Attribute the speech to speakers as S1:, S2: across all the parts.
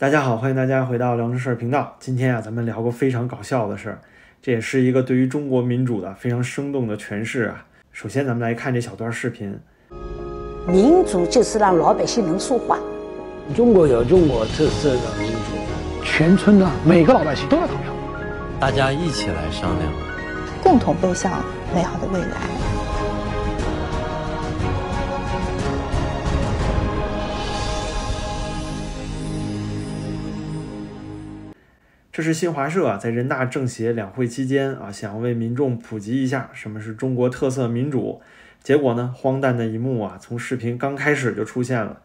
S1: 大家好，欢迎大家回到梁志事儿频道。今天啊，咱们聊个非常搞笑的事儿，这也是一个对于中国民主的非常生动的诠释啊。首先，咱们来看这小段视频。
S2: 民主就是让老百姓能说话。
S3: 中国有中国特色的民主，全村的每个老百姓都要投票，
S4: 大家一起来商量，
S5: 共同奔向美好的未来。
S1: 这是新华社啊，在人大政协两会期间啊，想要为民众普及一下什么是中国特色民主。结果呢，荒诞的一幕啊，从视频刚开始就出现了。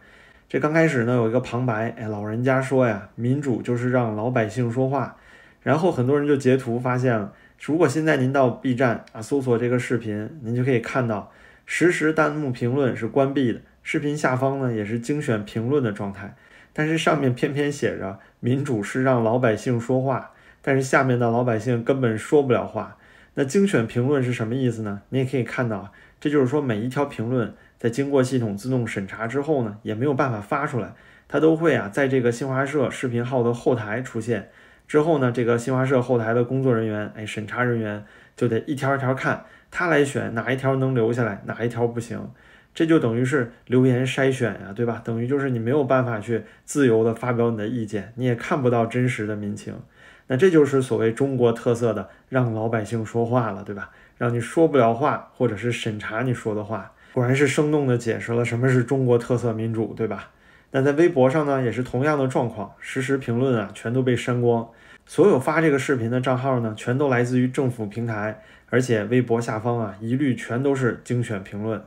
S1: 这刚开始呢，有一个旁白，哎，老人家说呀，民主就是让老百姓说话。然后很多人就截图发现了，如果现在您到 B 站啊搜索这个视频，您就可以看到实时弹幕评论是关闭的，视频下方呢也是精选评论的状态。但是上面偏偏写着民主是让老百姓说话，但是下面的老百姓根本说不了话。那精选评论是什么意思呢？你也可以看到，这就是说每一条评论在经过系统自动审查之后呢，也没有办法发出来，它都会啊在这个新华社视频号的后台出现。之后呢，这个新华社后台的工作人员，哎，审查人员就得一条一条看，他来选哪一条能留下来，哪一条不行。这就等于是留言筛选呀，对吧？等于就是你没有办法去自由的发表你的意见，你也看不到真实的民情。那这就是所谓中国特色的让老百姓说话了，对吧？让你说不了话，或者是审查你说的话。果然是生动的解释了什么是中国特色民主，对吧？那在微博上呢，也是同样的状况，实时评论啊全都被删光，所有发这个视频的账号呢，全都来自于政府平台，而且微博下方啊一律全都是精选评论。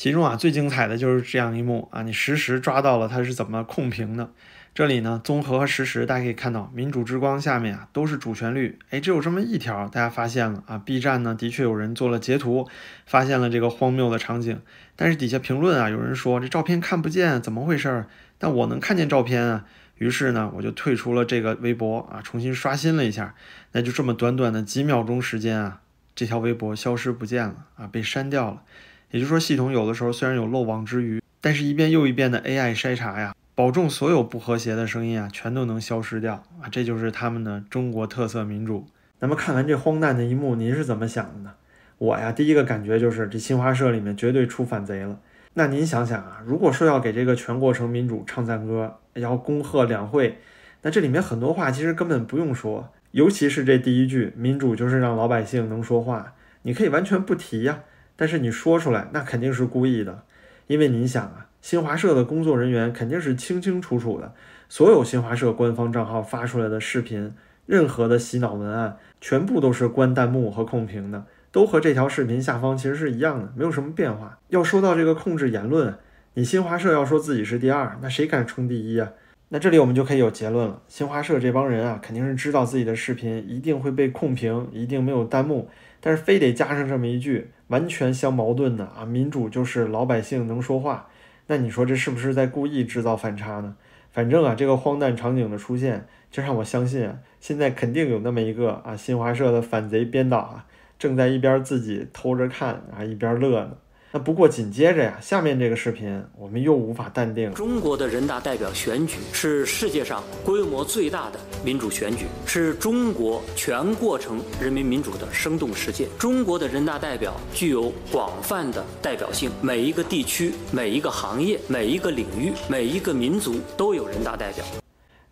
S1: 其中啊，最精彩的就是这样一幕啊，你实时抓到了他是怎么控评的。这里呢，综合和实时，大家可以看到，民主之光下面啊都是主旋律，哎，只有这么一条，大家发现了啊。B 站呢，的确有人做了截图，发现了这个荒谬的场景，但是底下评论啊，有人说这照片看不见，怎么回事？但我能看见照片啊。于是呢，我就退出了这个微博啊，重新刷新了一下，那就这么短短的几秒钟时间啊，这条微博消失不见了啊，被删掉了。也就是说，系统有的时候虽然有漏网之鱼，但是一遍又一遍的 AI 筛查呀，保证所有不和谐的声音啊，全都能消失掉啊！这就是他们的中国特色民主。那么看完这荒诞的一幕，您是怎么想的呢？我呀，第一个感觉就是这新华社里面绝对出反贼了。那您想想啊，如果说要给这个全过程民主唱赞歌，要恭贺两会，那这里面很多话其实根本不用说，尤其是这第一句“民主就是让老百姓能说话”，你可以完全不提呀。但是你说出来，那肯定是故意的，因为你想啊，新华社的工作人员肯定是清清楚楚的，所有新华社官方账号发出来的视频，任何的洗脑文案，全部都是关弹幕和控评的，都和这条视频下方其实是一样的，没有什么变化。要说到这个控制言论，你新华社要说自己是第二，那谁敢称第一啊？那这里我们就可以有结论了，新华社这帮人啊，肯定是知道自己的视频一定会被控评，一定没有弹幕。但是非得加上这么一句完全相矛盾的啊，民主就是老百姓能说话，那你说这是不是在故意制造反差呢？反正啊，这个荒诞场景的出现，就让我相信啊，现在肯定有那么一个啊，新华社的反贼编导啊，正在一边自己偷着看啊，一边乐呢。那不过紧接着呀，下面这个视频我们又无法淡定。
S6: 中国的人大代表选举是世界上规模最大的民主选举，是中国全过程人民民主的生动实践。中国的人大代表具有广泛的代表性，每一个地区、每一个行业、每一个领域、每一个民族都有人大代表。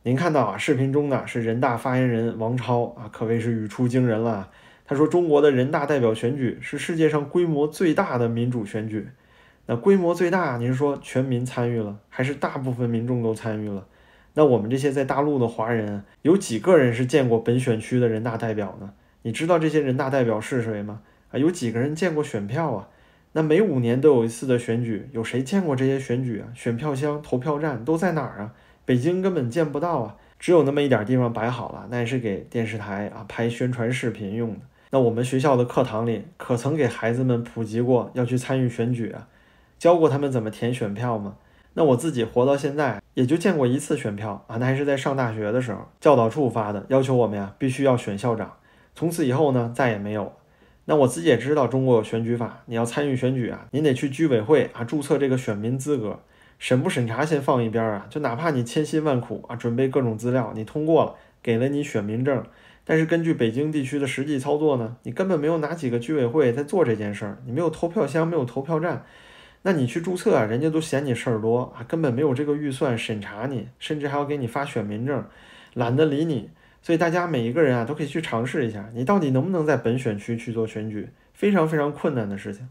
S1: 您看到啊，视频中呢是人大发言人王超啊，可谓是语出惊人了。他说：“中国的人大代表选举是世界上规模最大的民主选举。那规模最大，您说全民参与了，还是大部分民众都参与了？那我们这些在大陆的华人，有几个人是见过本选区的人大代表呢？你知道这些人大代表是谁吗？啊，有几个人见过选票啊？那每五年都有一次的选举，有谁见过这些选举啊？选票箱、投票站都在哪儿啊？北京根本见不到啊，只有那么一点地方摆好了，那也是给电视台啊拍宣传视频用的。”那我们学校的课堂里可曾给孩子们普及过要去参与选举啊？教过他们怎么填选票吗？那我自己活到现在也就见过一次选票啊，那还是在上大学的时候，教导处发的，要求我们呀必须要选校长。从此以后呢，再也没有。那我自己也知道中国有选举法，你要参与选举啊，您得去居委会啊注册这个选民资格，审不审查先放一边啊，就哪怕你千辛万苦啊，准备各种资料，你通过了，给了你选民证，但是根据北京地区的实际操作呢，你根本没有哪几个居委会在做这件事儿，你没有投票箱，没有投票站，那你去注册啊，人家都嫌你事儿多啊，根本没有这个预算审查你，甚至还要给你发选民证，懒得理你。所以大家每一个人啊，都可以去尝试一下，你到底能不能在本选区去做选举，非常非常困难的事情。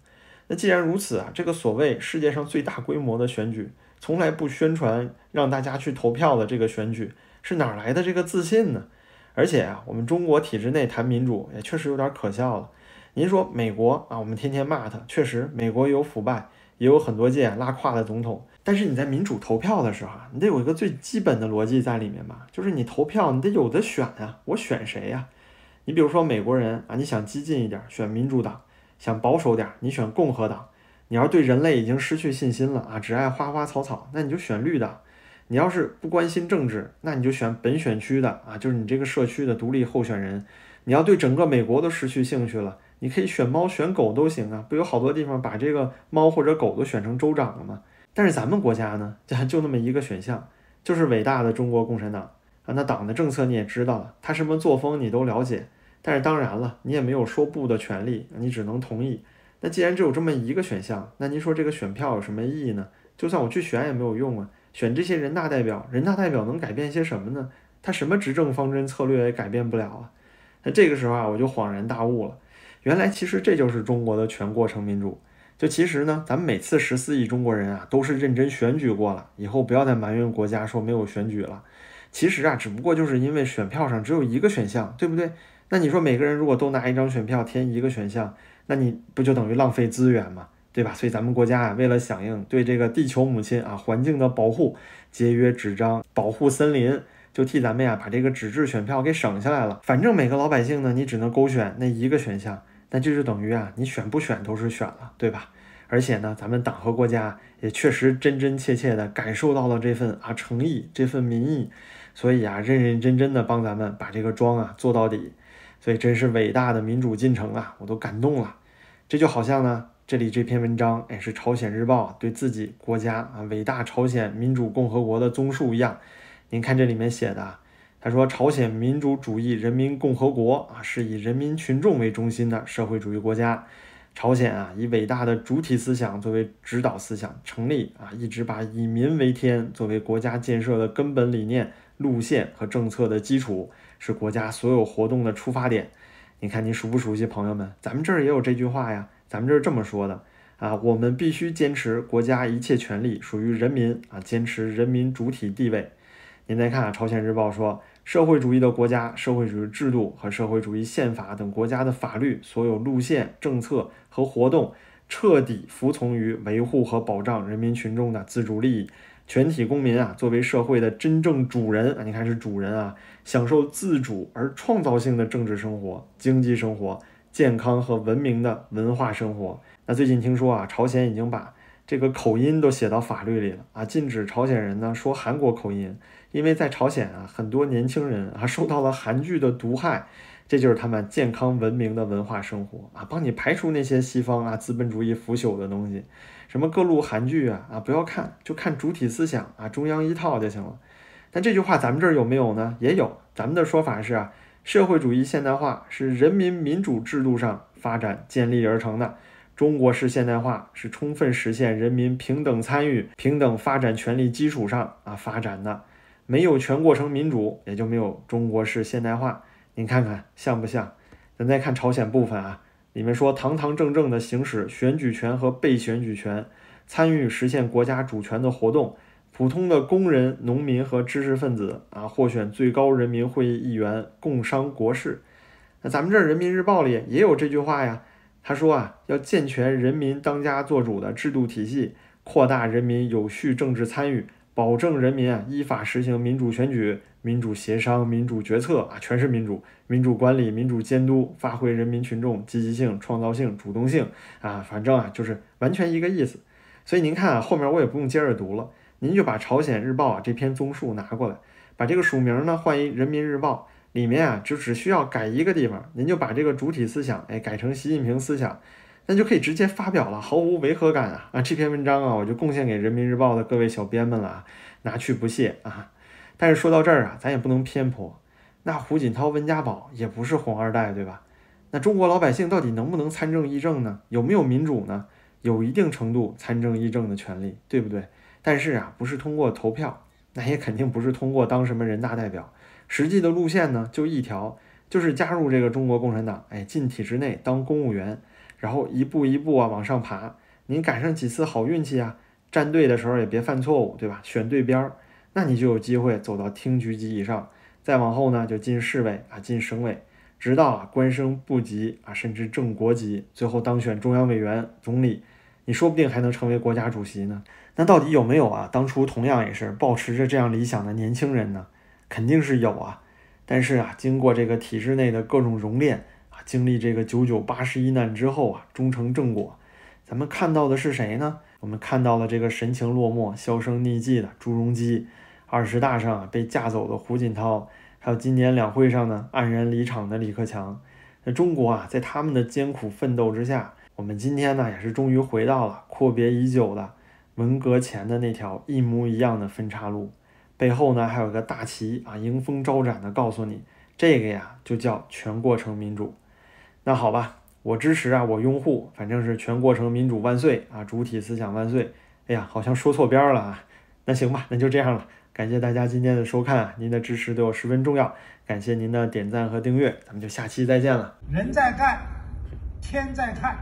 S1: 那既然如此啊，这个所谓世界上最大规模的选举，从来不宣传让大家去投票的这个选举，是哪来的这个自信呢？而且啊，我们中国体制内谈民主也确实有点可笑了。您说美国啊，我们天天骂他，确实美国有腐败，也有很多届拉胯的总统。但是你在民主投票的时候啊，你得有一个最基本的逻辑在里面吧，就是你投票你得有的选呀，我选谁呀？你比如说美国人啊，你想激进一点，选民主党。想保守点，你选共和党；你要是对人类已经失去信心了啊，只爱花花草草，那你就选绿党；你要是不关心政治，那你就选本选区的啊，就是你这个社区的独立候选人。你要对整个美国都失去兴趣了，你可以选猫选狗都行啊，不有好多地方把这个猫或者狗都选成州长了吗？但是咱们国家呢，就就那么一个选项，就是伟大的中国共产党啊。那党的政策你也知道了，他什么作风你都了解。但是当然了，你也没有说不的权利，你只能同意。那既然只有这么一个选项，那您说这个选票有什么意义呢？就算我去选也没有用啊！选这些人大代表，人大代表能改变些什么呢？他什么执政方针策略也改变不了啊！那这个时候啊，我就恍然大悟了，原来其实这就是中国的全过程民主。就其实呢，咱们每次十四亿中国人啊，都是认真选举过了，以后不要再埋怨国家说没有选举了。其实啊，只不过就是因为选票上只有一个选项，对不对？那你说每个人如果都拿一张选票填一个选项，那你不就等于浪费资源吗？对吧？所以咱们国家啊，为了响应对这个地球母亲啊环境的保护，节约纸张，保护森林，就替咱们呀把这个纸质选票给省下来了。反正每个老百姓呢，你只能勾选那一个选项，那这就等于啊你选不选都是选了，对吧？而且呢，咱们党和国家也确实真真切切的感受到了这份啊诚意，这份民意，所以啊认认真真的帮咱们把这个庄啊做到底。所以真是伟大的民主进程啊，我都感动了。这就好像呢，这里这篇文章，哎，是朝鲜日报对自己国家啊伟大朝鲜民主共和国的综述一样。您看这里面写的，他说朝鲜民主主义人民共和国啊是以人民群众为中心的社会主义国家。朝鲜啊以伟大的主体思想作为指导思想成立啊，一直把以民为天作为国家建设的根本理念、路线和政策的基础。是国家所有活动的出发点，你看你熟不熟悉？朋友们，咱们这儿也有这句话呀，咱们这儿这么说的啊，我们必须坚持国家一切权利属于人民啊，坚持人民主体地位。您再看啊，《朝鲜日报》说，社会主义的国家、社会主义制度和社会主义宪法等国家的法律所有路线、政策和活动，彻底服从于维护和保障人民群众的自主利益。全体公民啊，作为社会的真正主人啊，你看是主人啊，享受自主而创造性的政治生活、经济生活、健康和文明的文化生活。那最近听说啊，朝鲜已经把这个口音都写到法律里了啊，禁止朝鲜人呢说韩国口音，因为在朝鲜啊，很多年轻人啊受到了韩剧的毒害。这就是他们健康文明的文化生活啊，帮你排除那些西方啊资本主义腐朽的东西。什么各路韩剧啊啊，不要看，就看主体思想啊，中央一套就行了。但这句话咱们这儿有没有呢？也有。咱们的说法是啊，社会主义现代化是人民民主制度上发展建立而成的。中国式现代化是充分实现人民平等参与、平等发展权利基础上啊发展的。没有全过程民主，也就没有中国式现代化。您看看像不像？咱再看朝鲜部分啊。里面说，堂堂正正的行使选举权和被选举权，参与实现国家主权的活动，普通的工人、农民和知识分子啊，获选最高人民会议议员，共商国事。那咱们这《人民日报》里也有这句话呀。他说啊，要健全人民当家作主的制度体系，扩大人民有序政治参与。保证人民啊依法实行民主选举、民主协商、民主决策啊，全是民主、民主管理、民主监督，发挥人民群众积极性、创造性、主动性啊，反正啊就是完全一个意思。所以您看啊，后面我也不用接着读了，您就把《朝鲜日报》啊这篇综述拿过来，把这个署名呢换一《人民日报》，里面啊就只需要改一个地方，您就把这个主体思想哎改成习近平思想。那就可以直接发表了，毫无违和感啊！啊，这篇文章啊，我就贡献给人民日报的各位小编们了啊，拿去不谢啊！但是说到这儿啊，咱也不能偏颇，那胡锦涛、温家宝也不是红二代，对吧？那中国老百姓到底能不能参政议政呢？有没有民主呢？有一定程度参政议政的权利，对不对？但是啊，不是通过投票，那也肯定不是通过当什么人大代表。实际的路线呢，就一条，就是加入这个中国共产党，哎，进体制内当公务员，然后一步一步啊往上爬。您赶上几次好运气啊，站队的时候也别犯错误，对吧？选对边儿，那你就有机会走到厅局级以上。再往后呢，就进市委啊，进省委。直到啊官升部级啊，甚至正国级，最后当选中央委员、总理，你说不定还能成为国家主席呢。那到底有没有啊？当初同样也是保持着这样理想的年轻人呢？肯定是有啊。但是啊，经过这个体制内的各种熔炼啊，经历这个九九八十一难之后啊，终成正果。咱们看到的是谁呢？我们看到了这个神情落寞、销声匿迹的朱镕基，二十大上啊被架走的胡锦涛。还有今年两会上呢，黯然离场的李克强。那中国啊，在他们的艰苦奋斗之下，我们今天呢，也是终于回到了阔别已久的文革前的那条一模一样的分岔路。背后呢，还有个大旗啊，迎风招展的告诉你，这个呀，就叫全过程民主。那好吧，我支持啊，我拥护，反正是全过程民主万岁啊，主体思想万岁。哎呀，好像说错边了啊。那行吧，那就这样了。感谢大家今天的收看，您的支持对我十分重要。感谢您的点赞和订阅，咱们就下期再见了。
S7: 人在干，天在看。